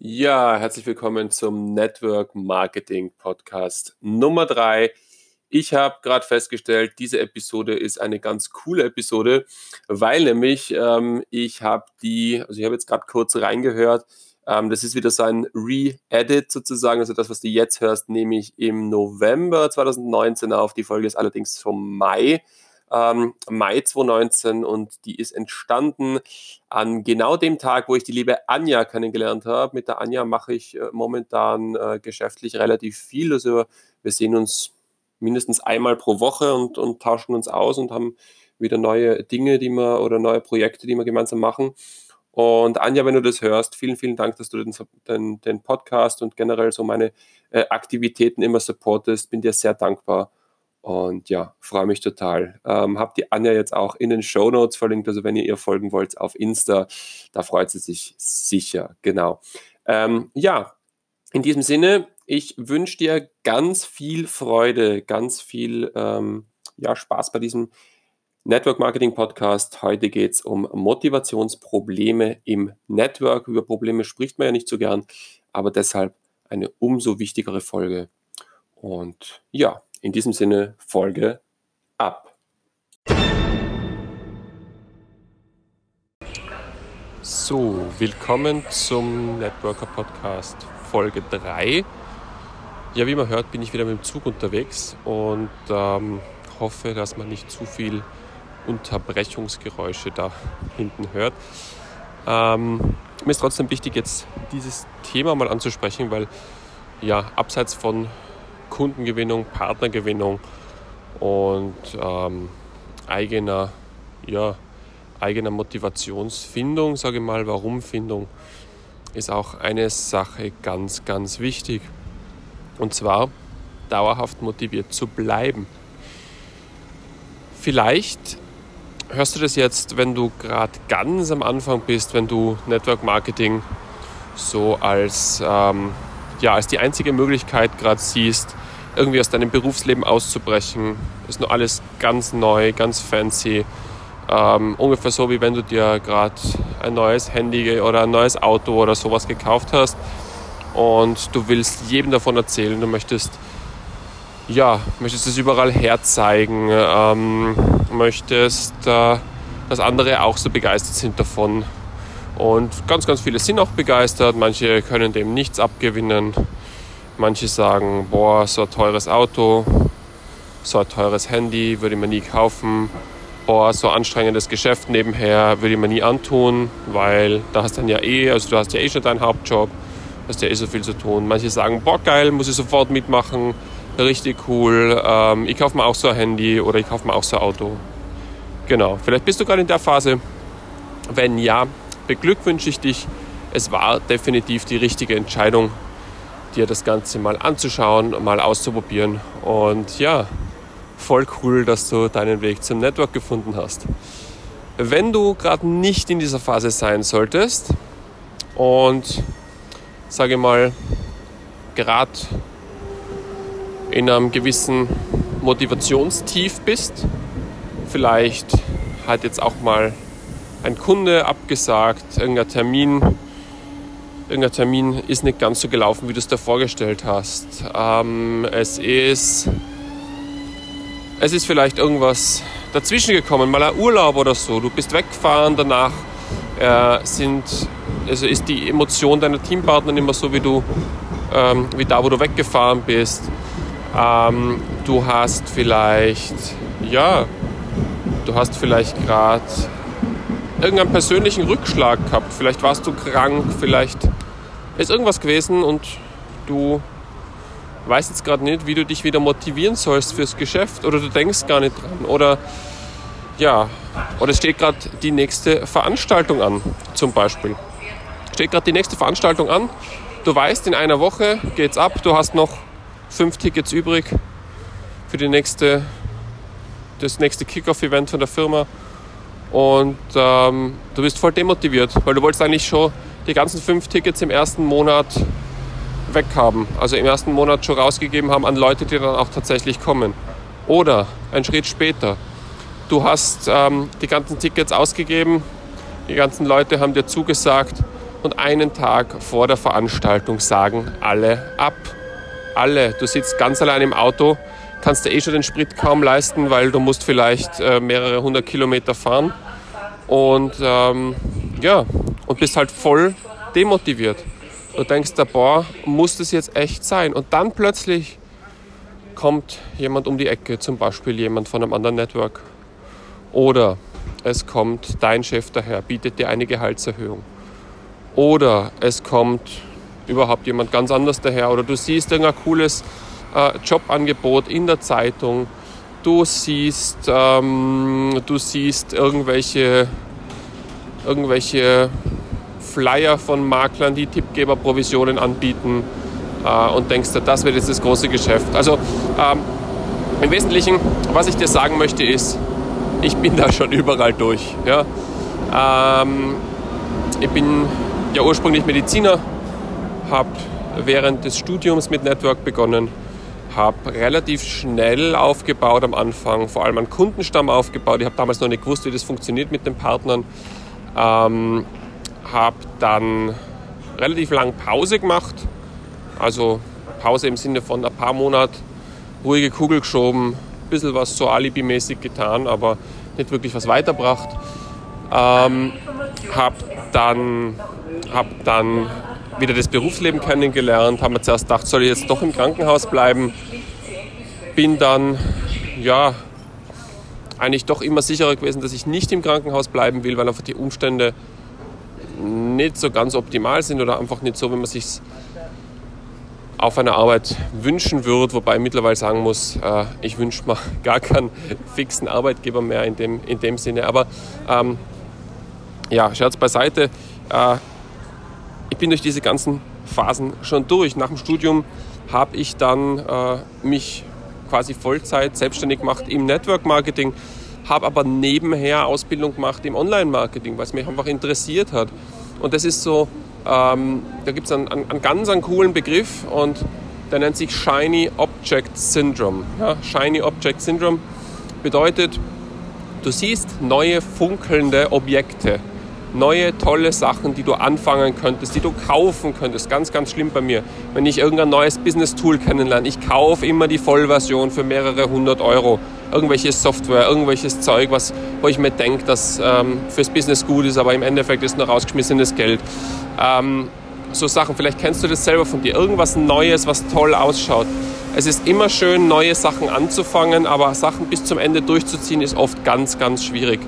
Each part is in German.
Ja, herzlich willkommen zum Network Marketing Podcast Nummer drei. Ich habe gerade festgestellt, diese Episode ist eine ganz coole Episode, weil nämlich ähm, ich habe die, also ich habe jetzt gerade kurz reingehört, ähm, das ist wieder so ein Re-Edit sozusagen, also das, was du jetzt hörst, nehme ich im November 2019 auf. Die Folge ist allerdings vom Mai ähm, Mai 2019 und die ist entstanden an genau dem Tag, wo ich die liebe Anja kennengelernt habe. Mit der Anja mache ich äh, momentan äh, geschäftlich relativ viel. Also wir sehen uns mindestens einmal pro Woche und, und tauschen uns aus und haben wieder neue Dinge, die wir oder neue Projekte, die wir gemeinsam machen. Und Anja, wenn du das hörst, vielen, vielen Dank, dass du den, den, den Podcast und generell so meine äh, Aktivitäten immer supportest. Bin dir sehr dankbar. Und ja, freue mich total. Ähm, habt die Anja jetzt auch in den Show Notes verlinkt, also wenn ihr ihr folgen wollt auf Insta, da freut sie sich sicher. Genau. Ähm, ja, in diesem Sinne, ich wünsche dir ganz viel Freude, ganz viel ähm, ja, Spaß bei diesem Network Marketing Podcast. Heute geht es um Motivationsprobleme im Network. Über Probleme spricht man ja nicht so gern, aber deshalb eine umso wichtigere Folge. Und ja, in diesem Sinne, Folge ab. So, willkommen zum Networker Podcast Folge 3. Ja, wie man hört, bin ich wieder mit dem Zug unterwegs und ähm, hoffe, dass man nicht zu viel Unterbrechungsgeräusche da hinten hört. Ähm, mir ist trotzdem wichtig, jetzt dieses Thema mal anzusprechen, weil ja, abseits von Kundengewinnung, Partnergewinnung und ähm, eigener, ja, eigener Motivationsfindung, sage ich mal, Warumfindung, ist auch eine Sache ganz, ganz wichtig. Und zwar dauerhaft motiviert zu bleiben. Vielleicht hörst du das jetzt, wenn du gerade ganz am Anfang bist, wenn du Network Marketing so als, ähm, ja, als die einzige Möglichkeit gerade siehst, irgendwie aus deinem Berufsleben auszubrechen. Ist nur alles ganz neu, ganz fancy. Ähm, ungefähr so, wie wenn du dir gerade ein neues Handy oder ein neues Auto oder sowas gekauft hast und du willst jedem davon erzählen, du möchtest ja, möchtest es überall herzeigen, ähm, möchtest, äh, dass andere auch so begeistert sind davon. Und ganz, ganz viele sind auch begeistert, manche können dem nichts abgewinnen. Manche sagen, boah, so ein teures Auto, so ein teures Handy würde ich mir nie kaufen. Boah, so ein anstrengendes Geschäft nebenher würde ich mir nie antun, weil da hast dann ja eh, also du hast ja eh schon deinen Hauptjob, hast ja eh so viel zu tun. Manche sagen, boah, geil, muss ich sofort mitmachen, richtig cool, ähm, ich kaufe mir auch so ein Handy oder ich kaufe mir auch so ein Auto. Genau, vielleicht bist du gerade in der Phase. Wenn ja, beglückwünsche ich dich. Es war definitiv die richtige Entscheidung, dir das Ganze mal anzuschauen, mal auszuprobieren. Und ja, voll cool, dass du deinen Weg zum Network gefunden hast. Wenn du gerade nicht in dieser Phase sein solltest und sage mal gerade in einem gewissen Motivationstief bist, vielleicht hat jetzt auch mal ein Kunde abgesagt, irgendein Termin irgendein Termin ist nicht ganz so gelaufen, wie du es dir vorgestellt hast. Ähm, es ist es ist vielleicht irgendwas dazwischen gekommen, mal ein Urlaub oder so. Du bist weggefahren, danach äh, sind, also ist die Emotion deiner Teampartner immer so wie du, ähm, wie da, wo du weggefahren bist. Ähm, du hast vielleicht, ja, du hast vielleicht gerade irgendeinen persönlichen Rückschlag gehabt. Vielleicht warst du krank, vielleicht ist irgendwas gewesen und du weißt jetzt gerade nicht, wie du dich wieder motivieren sollst fürs Geschäft oder du denkst gar nicht dran oder ja, oder es steht gerade die nächste Veranstaltung an, zum Beispiel. Steht gerade die nächste Veranstaltung an, du weißt, in einer Woche geht's ab, du hast noch fünf Tickets übrig für die nächste, das nächste Kickoff-Event von der Firma und ähm, du bist voll demotiviert, weil du wolltest eigentlich schon die ganzen fünf Tickets im ersten Monat weghaben. Also im ersten Monat schon rausgegeben haben an Leute, die dann auch tatsächlich kommen. Oder ein Schritt später. Du hast ähm, die ganzen Tickets ausgegeben, die ganzen Leute haben dir zugesagt und einen Tag vor der Veranstaltung sagen alle ab. Alle. Du sitzt ganz allein im Auto, kannst dir eh schon den Sprit kaum leisten, weil du musst vielleicht äh, mehrere hundert Kilometer fahren und ähm, ja, und bist halt voll demotiviert. Du denkst, boah, muss das jetzt echt sein? Und dann plötzlich kommt jemand um die Ecke, zum Beispiel jemand von einem anderen Network. Oder es kommt dein Chef daher, bietet dir eine Gehaltserhöhung. Oder es kommt überhaupt jemand ganz anders daher. Oder du siehst irgendein cooles äh, Jobangebot in der Zeitung. Du siehst, ähm, du siehst irgendwelche, irgendwelche Flyer von Maklern, die Tippgeberprovisionen anbieten äh, und denkst dir, das wird jetzt das große Geschäft. Also ähm, im Wesentlichen, was ich dir sagen möchte, ist, ich bin da schon überall durch. Ja? Ähm, ich bin ja ursprünglich Mediziner, habe während des Studiums mit Network begonnen, habe relativ schnell aufgebaut am Anfang, vor allem einen Kundenstamm aufgebaut. Ich habe damals noch nicht gewusst, wie das funktioniert mit den Partnern. Ähm, habe dann relativ lang Pause gemacht, also Pause im Sinne von ein paar Monate ruhige Kugel geschoben, ein bisschen was so alibimäßig getan, aber nicht wirklich was weiterbracht. Ähm, habe dann, hab dann wieder das Berufsleben kennengelernt, habe mir zuerst gedacht, soll ich jetzt doch im Krankenhaus bleiben. Bin dann, ja, eigentlich doch immer sicherer gewesen, dass ich nicht im Krankenhaus bleiben will, weil einfach die Umstände nicht so ganz optimal sind oder einfach nicht so, wie man sich auf einer Arbeit wünschen würde, wobei ich mittlerweile sagen muss, äh, ich wünsche mir gar keinen fixen Arbeitgeber mehr in dem, in dem Sinne. Aber ähm, ja, Scherz beiseite, äh, ich bin durch diese ganzen Phasen schon durch. Nach dem Studium habe ich dann äh, mich quasi Vollzeit selbstständig gemacht im Network Marketing, habe aber nebenher Ausbildung gemacht im Online-Marketing, weil es mich einfach interessiert hat. Und das ist so, ähm, da gibt es einen, einen, einen, ganz einen coolen Begriff und der nennt sich Shiny Object Syndrome. Ja, Shiny Object Syndrome bedeutet, du siehst neue funkelnde Objekte, neue tolle Sachen, die du anfangen könntest, die du kaufen könntest. Ganz, ganz schlimm bei mir. Wenn ich irgendein neues Business-Tool kennenlerne, ich kaufe immer die Vollversion für mehrere hundert Euro irgendwelche Software, irgendwelches Zeug, was, wo ich mir denke, dass ähm, fürs Business gut ist, aber im Endeffekt ist nur rausgeschmissenes Geld. Ähm, so Sachen, vielleicht kennst du das selber von dir, irgendwas Neues, was toll ausschaut. Es ist immer schön, neue Sachen anzufangen, aber Sachen bis zum Ende durchzuziehen, ist oft ganz, ganz schwierig.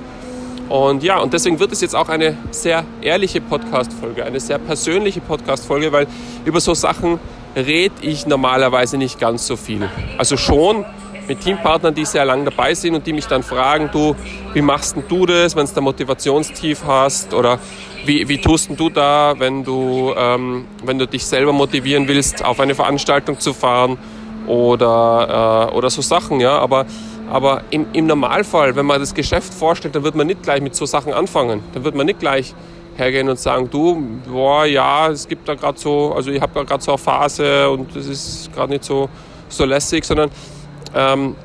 Und ja, und deswegen wird es jetzt auch eine sehr ehrliche Podcast-Folge, eine sehr persönliche Podcast-Folge, weil über so Sachen rede ich normalerweise nicht ganz so viel. Also schon, mit Teampartnern, die sehr lange dabei sind und die mich dann fragen, du, wie machst denn du das, wenn du da Motivationstief hast? Oder wie, wie tust denn du da, wenn du, ähm, wenn du dich selber motivieren willst, auf eine Veranstaltung zu fahren? Oder, äh, oder so Sachen, ja, aber aber im, im Normalfall, wenn man das Geschäft vorstellt, dann wird man nicht gleich mit so Sachen anfangen. Dann wird man nicht gleich hergehen und sagen, du, boah, ja, es gibt da gerade so, also ich habe da gerade so eine Phase und das ist gerade nicht so, so lässig, sondern ähm,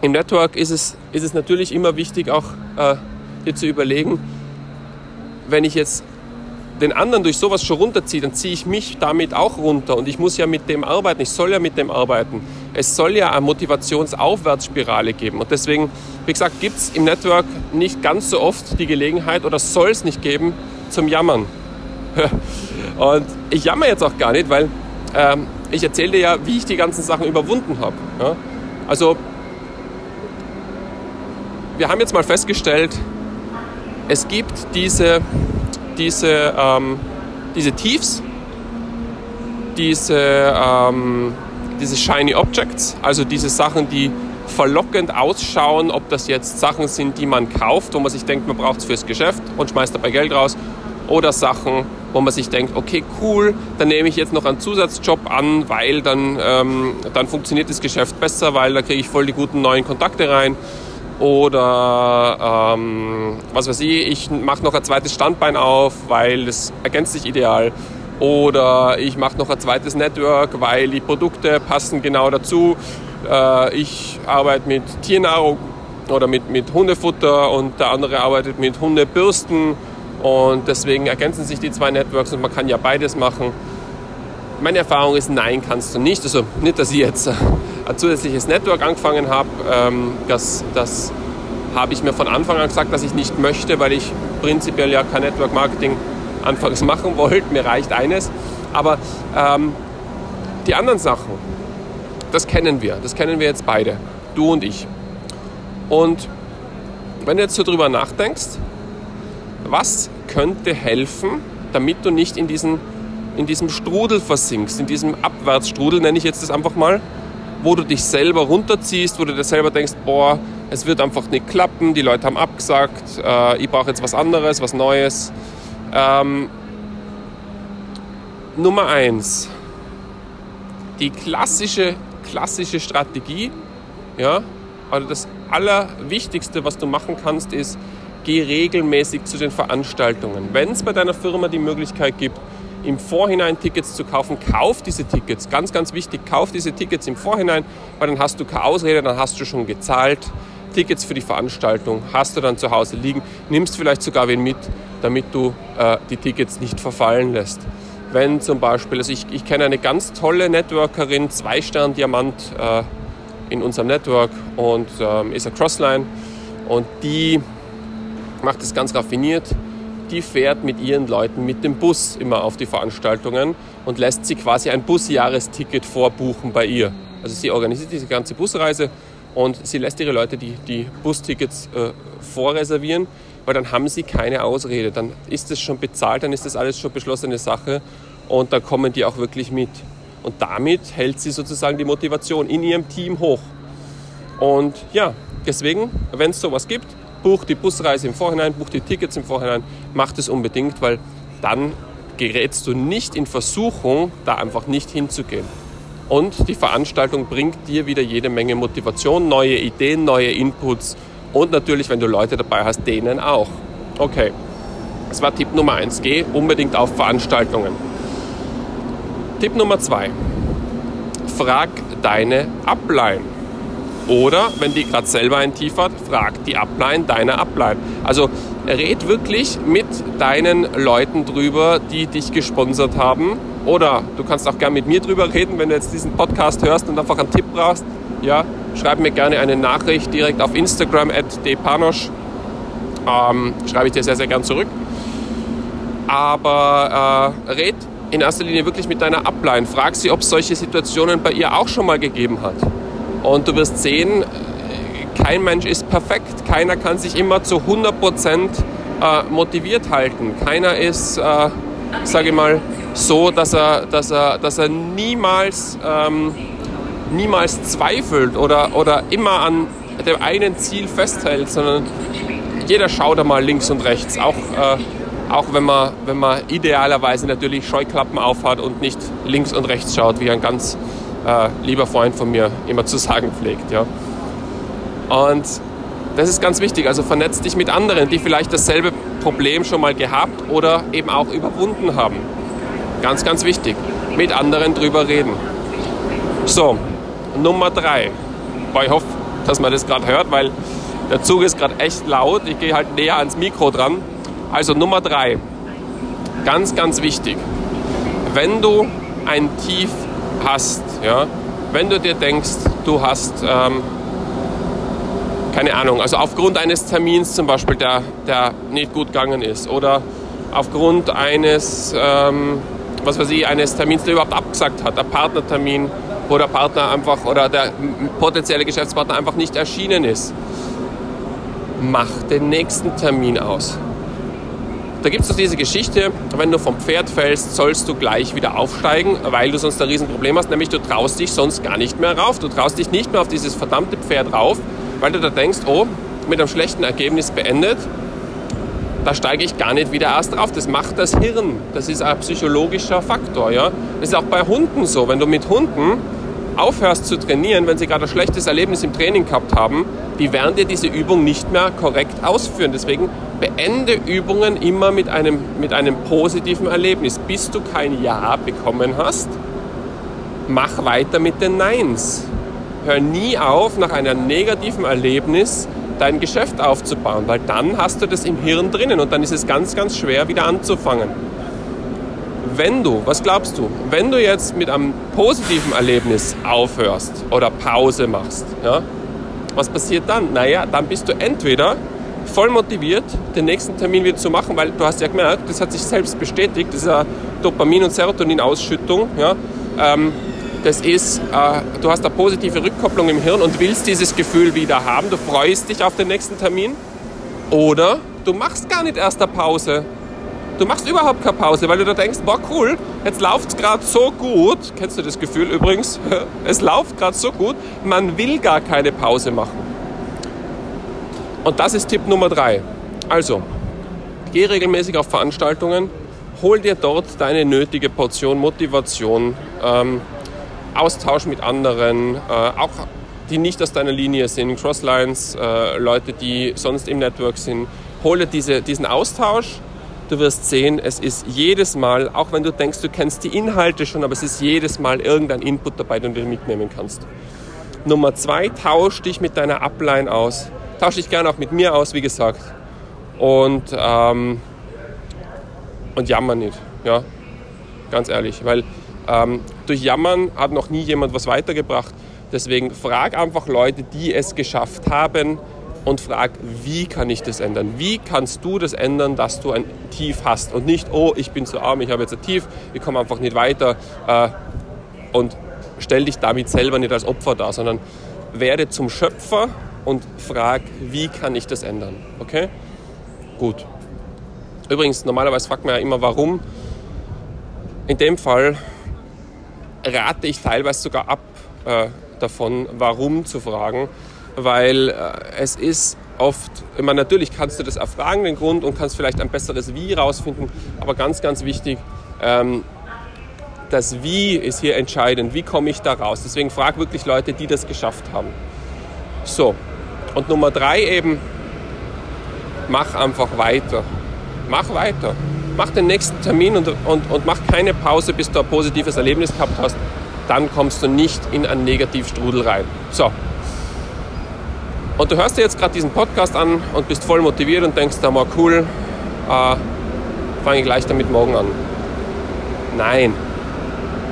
Im Network ist es, ist es natürlich immer wichtig, auch äh, dir zu überlegen, wenn ich jetzt den anderen durch sowas schon runterziehe, dann ziehe ich mich damit auch runter und ich muss ja mit dem arbeiten, ich soll ja mit dem arbeiten. Es soll ja eine Motivationsaufwärtsspirale geben und deswegen, wie gesagt, gibt es im Network nicht ganz so oft die Gelegenheit oder soll es nicht geben zum Jammern. und ich jammer jetzt auch gar nicht, weil ähm, ich erzähle dir ja, wie ich die ganzen Sachen überwunden habe. Ja? Also wir haben jetzt mal festgestellt, es gibt diese, diese, ähm, diese Tiefs, diese, ähm, diese Shiny Objects, also diese Sachen, die verlockend ausschauen, ob das jetzt Sachen sind, die man kauft, wo man sich denkt, man braucht es fürs Geschäft und schmeißt dabei Geld raus, oder Sachen, wo man sich denkt, okay, cool, dann nehme ich jetzt noch einen Zusatzjob an, weil dann, ähm, dann funktioniert das Geschäft besser, weil da kriege ich voll die guten neuen Kontakte rein. Oder ähm, was weiß ich, ich mache noch ein zweites Standbein auf, weil das ergänzt sich ideal. Oder ich mache noch ein zweites Network, weil die Produkte passen genau dazu. Äh, ich arbeite mit Tiernahrung oder mit, mit Hundefutter und der andere arbeitet mit Hundebürsten Und deswegen ergänzen sich die zwei Networks und man kann ja beides machen. Meine Erfahrung ist, nein, kannst du nicht. Also nicht, dass ich jetzt ein zusätzliches Network angefangen habe. Ähm, das, das habe ich mir von Anfang an gesagt, dass ich nicht möchte, weil ich prinzipiell ja kein Network Marketing anfangs machen wollte. Mir reicht eines. Aber ähm, die anderen Sachen, das kennen wir. Das kennen wir jetzt beide. Du und ich. Und wenn du jetzt so drüber nachdenkst, was könnte helfen, damit du nicht in, diesen, in diesem Strudel versinkst, in diesem Abwärtsstrudel, nenne ich jetzt das einfach mal, wo du dich selber runterziehst, wo du dir selber denkst, boah, es wird einfach nicht klappen, die Leute haben abgesagt, äh, ich brauche jetzt was anderes, was Neues. Ähm, Nummer eins, die klassische, klassische Strategie, ja, also das Allerwichtigste, was du machen kannst, ist, geh regelmäßig zu den Veranstaltungen. Wenn es bei deiner Firma die Möglichkeit gibt, im Vorhinein Tickets zu kaufen, kauf diese Tickets. Ganz, ganz wichtig, kauf diese Tickets im Vorhinein, weil dann hast du keine Ausrede, dann hast du schon gezahlt. Tickets für die Veranstaltung hast du dann zu Hause liegen, nimmst vielleicht sogar wen mit, damit du äh, die Tickets nicht verfallen lässt. Wenn zum Beispiel, also ich, ich kenne eine ganz tolle Networkerin, zwei Stern Diamant äh, in unserem Network und ähm, ist eine Crossline und die macht es ganz raffiniert. Die fährt mit ihren Leuten mit dem Bus immer auf die Veranstaltungen und lässt sie quasi ein Busjahresticket vorbuchen bei ihr. Also sie organisiert diese ganze Busreise und sie lässt ihre Leute die, die Bustickets äh, vorreservieren, weil dann haben sie keine Ausrede. Dann ist es schon bezahlt, dann ist das alles schon beschlossene Sache und dann kommen die auch wirklich mit. Und damit hält sie sozusagen die Motivation in ihrem Team hoch. Und ja, deswegen, wenn es sowas gibt, buch die Busreise im Vorhinein, buch die Tickets im Vorhinein, mach das unbedingt, weil dann gerätst du nicht in Versuchung, da einfach nicht hinzugehen. Und die Veranstaltung bringt dir wieder jede Menge Motivation, neue Ideen, neue Inputs und natürlich, wenn du Leute dabei hast, denen auch. Okay, das war Tipp Nummer 1. Geh unbedingt auf Veranstaltungen. Tipp Nummer 2. Frag deine Upline. Oder, wenn die gerade selber ein Tief hat, frag die Upline deiner Upline. Also red wirklich mit deinen Leuten drüber, die dich gesponsert haben. Oder du kannst auch gerne mit mir drüber reden, wenn du jetzt diesen Podcast hörst und einfach einen Tipp brauchst. Ja, schreib mir gerne eine Nachricht direkt auf Instagram at depanosch. Ähm, schreibe ich dir sehr, sehr gern zurück. Aber äh, red in erster Linie wirklich mit deiner Upline. Frag sie, ob es solche Situationen bei ihr auch schon mal gegeben hat. Und du wirst sehen, kein Mensch ist perfekt. Keiner kann sich immer zu 100% äh, motiviert halten. Keiner ist, äh, sage ich mal, so, dass er, dass er, dass er niemals, ähm, niemals zweifelt oder, oder immer an dem einen Ziel festhält, sondern jeder schaut einmal links und rechts, auch, äh, auch wenn, man, wenn man idealerweise natürlich Scheuklappen aufhat und nicht links und rechts schaut, wie ein ganz äh, lieber Freund von mir immer zu sagen pflegt. Ja. Und das ist ganz wichtig. Also vernetz dich mit anderen, die vielleicht dasselbe Problem schon mal gehabt oder eben auch überwunden haben. Ganz, ganz wichtig. Mit anderen drüber reden. So, Nummer drei. Boah, ich hoffe, dass man das gerade hört, weil der Zug ist gerade echt laut. Ich gehe halt näher ans Mikro dran. Also Nummer drei. Ganz, ganz wichtig. Wenn du ein Tief hast, ja, wenn du dir denkst, du hast, ähm, keine Ahnung, also aufgrund eines Termins zum Beispiel, der, der nicht gut gegangen ist, oder aufgrund eines, ähm, was weiß ich, eines Termins, der überhaupt abgesagt hat, der Partnertermin, wo der Partner einfach oder der potenzielle Geschäftspartner einfach nicht erschienen ist, mach den nächsten Termin aus. Da gibt es doch diese Geschichte, wenn du vom Pferd fällst, sollst du gleich wieder aufsteigen, weil du sonst ein Riesenproblem hast, nämlich du traust dich sonst gar nicht mehr rauf. Du traust dich nicht mehr auf dieses verdammte Pferd rauf, weil du da denkst, oh, mit einem schlechten Ergebnis beendet, da steige ich gar nicht wieder erst drauf. Das macht das Hirn. Das ist ein psychologischer Faktor. Ja? Das ist auch bei Hunden so. Wenn du mit Hunden aufhörst zu trainieren, wenn sie gerade ein schlechtes Erlebnis im Training gehabt haben, die werden dir diese Übung nicht mehr korrekt ausführen. Deswegen beende Übungen immer mit einem, mit einem positiven Erlebnis. Bis du kein Ja bekommen hast, mach weiter mit den Neins. Hör nie auf, nach einem negativen Erlebnis dein Geschäft aufzubauen, weil dann hast du das im Hirn drinnen und dann ist es ganz, ganz schwer wieder anzufangen. Wenn du, was glaubst du, wenn du jetzt mit einem positiven Erlebnis aufhörst oder Pause machst, ja, was passiert dann? Naja, dann bist du entweder voll motiviert, den nächsten Termin wieder zu machen, weil du hast ja gemerkt, das hat sich selbst bestätigt, eine Dopamin- und Serotonin-Ausschüttung. Ja, ähm, das ist, äh, du hast eine positive Rückkopplung im Hirn und willst dieses Gefühl wieder haben. Du freust dich auf den nächsten Termin. Oder du machst gar nicht erst eine Pause. Du machst überhaupt keine Pause, weil du da denkst, boah cool, jetzt läuft es gerade so gut. Kennst du das Gefühl übrigens? Es läuft gerade so gut, man will gar keine Pause machen. Und das ist Tipp Nummer drei. Also, geh regelmäßig auf Veranstaltungen, hol dir dort deine nötige Portion Motivation. Ähm, Austausch mit anderen, äh, auch die nicht aus deiner Linie sind, Crosslines, äh, Leute, die sonst im Network sind. Hole diese, diesen Austausch. Du wirst sehen, es ist jedes Mal, auch wenn du denkst, du kennst die Inhalte schon, aber es ist jedes Mal irgendein Input dabei, den du mitnehmen kannst. Nummer zwei, tausch dich mit deiner Upline aus. Tausch dich gerne auch mit mir aus, wie gesagt. Und, ähm, und jammer nicht, ja, ganz ehrlich, weil ähm, durch Jammern hat noch nie jemand was weitergebracht. Deswegen frag einfach Leute, die es geschafft haben und frag, wie kann ich das ändern? Wie kannst du das ändern, dass du ein Tief hast und nicht, oh, ich bin zu arm, ich habe jetzt ein Tief, ich komme einfach nicht weiter äh, und stell dich damit selber nicht als Opfer dar, sondern werde zum Schöpfer und frag, wie kann ich das ändern? Okay? Gut. Übrigens, normalerweise fragt man ja immer, warum. In dem Fall rate ich teilweise sogar ab äh, davon, warum zu fragen, weil äh, es ist oft, ich natürlich kannst du das erfragen, den Grund, und kannst vielleicht ein besseres Wie rausfinden, aber ganz, ganz wichtig, ähm, das Wie ist hier entscheidend. Wie komme ich da raus? Deswegen frag wirklich Leute, die das geschafft haben. So, und Nummer drei eben, mach einfach weiter. Mach weiter mach den nächsten Termin und, und, und mach keine Pause, bis du ein positives Erlebnis gehabt hast. Dann kommst du nicht in einen Negativstrudel rein. So. Und du hörst dir jetzt gerade diesen Podcast an und bist voll motiviert und denkst, da mal cool, äh, fange ich gleich damit morgen an. Nein.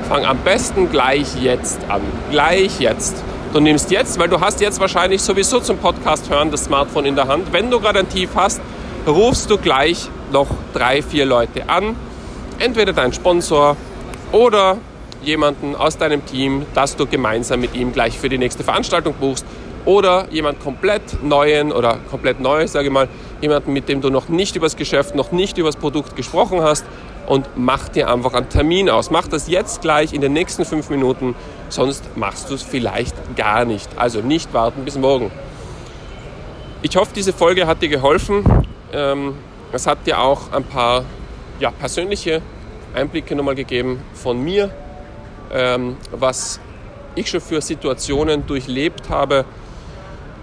Fang am besten gleich jetzt an. Gleich jetzt. Du nimmst jetzt, weil du hast jetzt wahrscheinlich sowieso zum Podcast hören das Smartphone in der Hand. Wenn du gerade ein Tief hast, rufst du gleich noch drei, vier Leute an. Entweder dein Sponsor oder jemanden aus deinem Team, dass du gemeinsam mit ihm gleich für die nächste Veranstaltung buchst. Oder jemand komplett neuen oder komplett neu, sage ich mal, jemanden, mit dem du noch nicht über das Geschäft, noch nicht über das Produkt gesprochen hast und mach dir einfach einen Termin aus. Mach das jetzt gleich in den nächsten fünf Minuten, sonst machst du es vielleicht gar nicht. Also nicht warten bis morgen. Ich hoffe, diese Folge hat dir geholfen. Ähm, es hat dir auch ein paar ja, persönliche Einblicke nochmal gegeben von mir, ähm, was ich schon für Situationen durchlebt habe.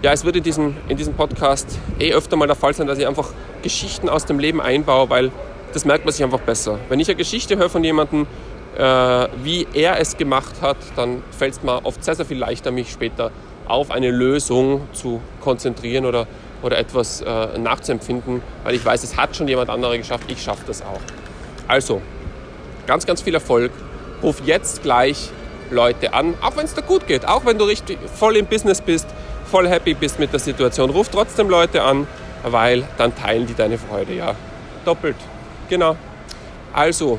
Ja, es würde in diesem, in diesem Podcast eh öfter mal der Fall sein, dass ich einfach Geschichten aus dem Leben einbaue, weil das merkt man sich einfach besser. Wenn ich eine Geschichte höre von jemandem, äh, wie er es gemacht hat, dann fällt es mir oft sehr, sehr viel leichter, mich später auf eine Lösung zu konzentrieren oder oder etwas äh, nachzuempfinden, weil ich weiß, es hat schon jemand anderes geschafft, ich schaffe das auch. Also, ganz, ganz viel Erfolg. Ruf jetzt gleich Leute an, auch wenn es dir gut geht, auch wenn du richtig voll im Business bist, voll happy bist mit der Situation. Ruf trotzdem Leute an, weil dann teilen die deine Freude, ja. Doppelt. Genau. Also,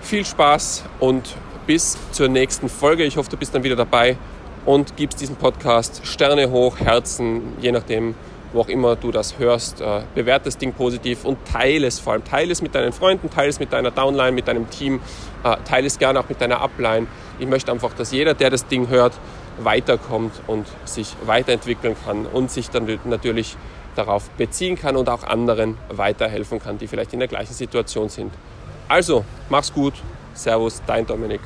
viel Spaß und bis zur nächsten Folge. Ich hoffe, du bist dann wieder dabei und gibst diesem Podcast Sterne hoch, Herzen, je nachdem, wo auch immer du das hörst. Äh, bewerte das Ding positiv und teile es vor allem. Teile es mit deinen Freunden, teile es mit deiner Downline, mit deinem Team, äh, teile es gerne auch mit deiner Upline. Ich möchte einfach, dass jeder, der das Ding hört, weiterkommt und sich weiterentwickeln kann und sich dann natürlich darauf beziehen kann und auch anderen weiterhelfen kann, die vielleicht in der gleichen Situation sind. Also, mach's gut. Servus, dein Dominik.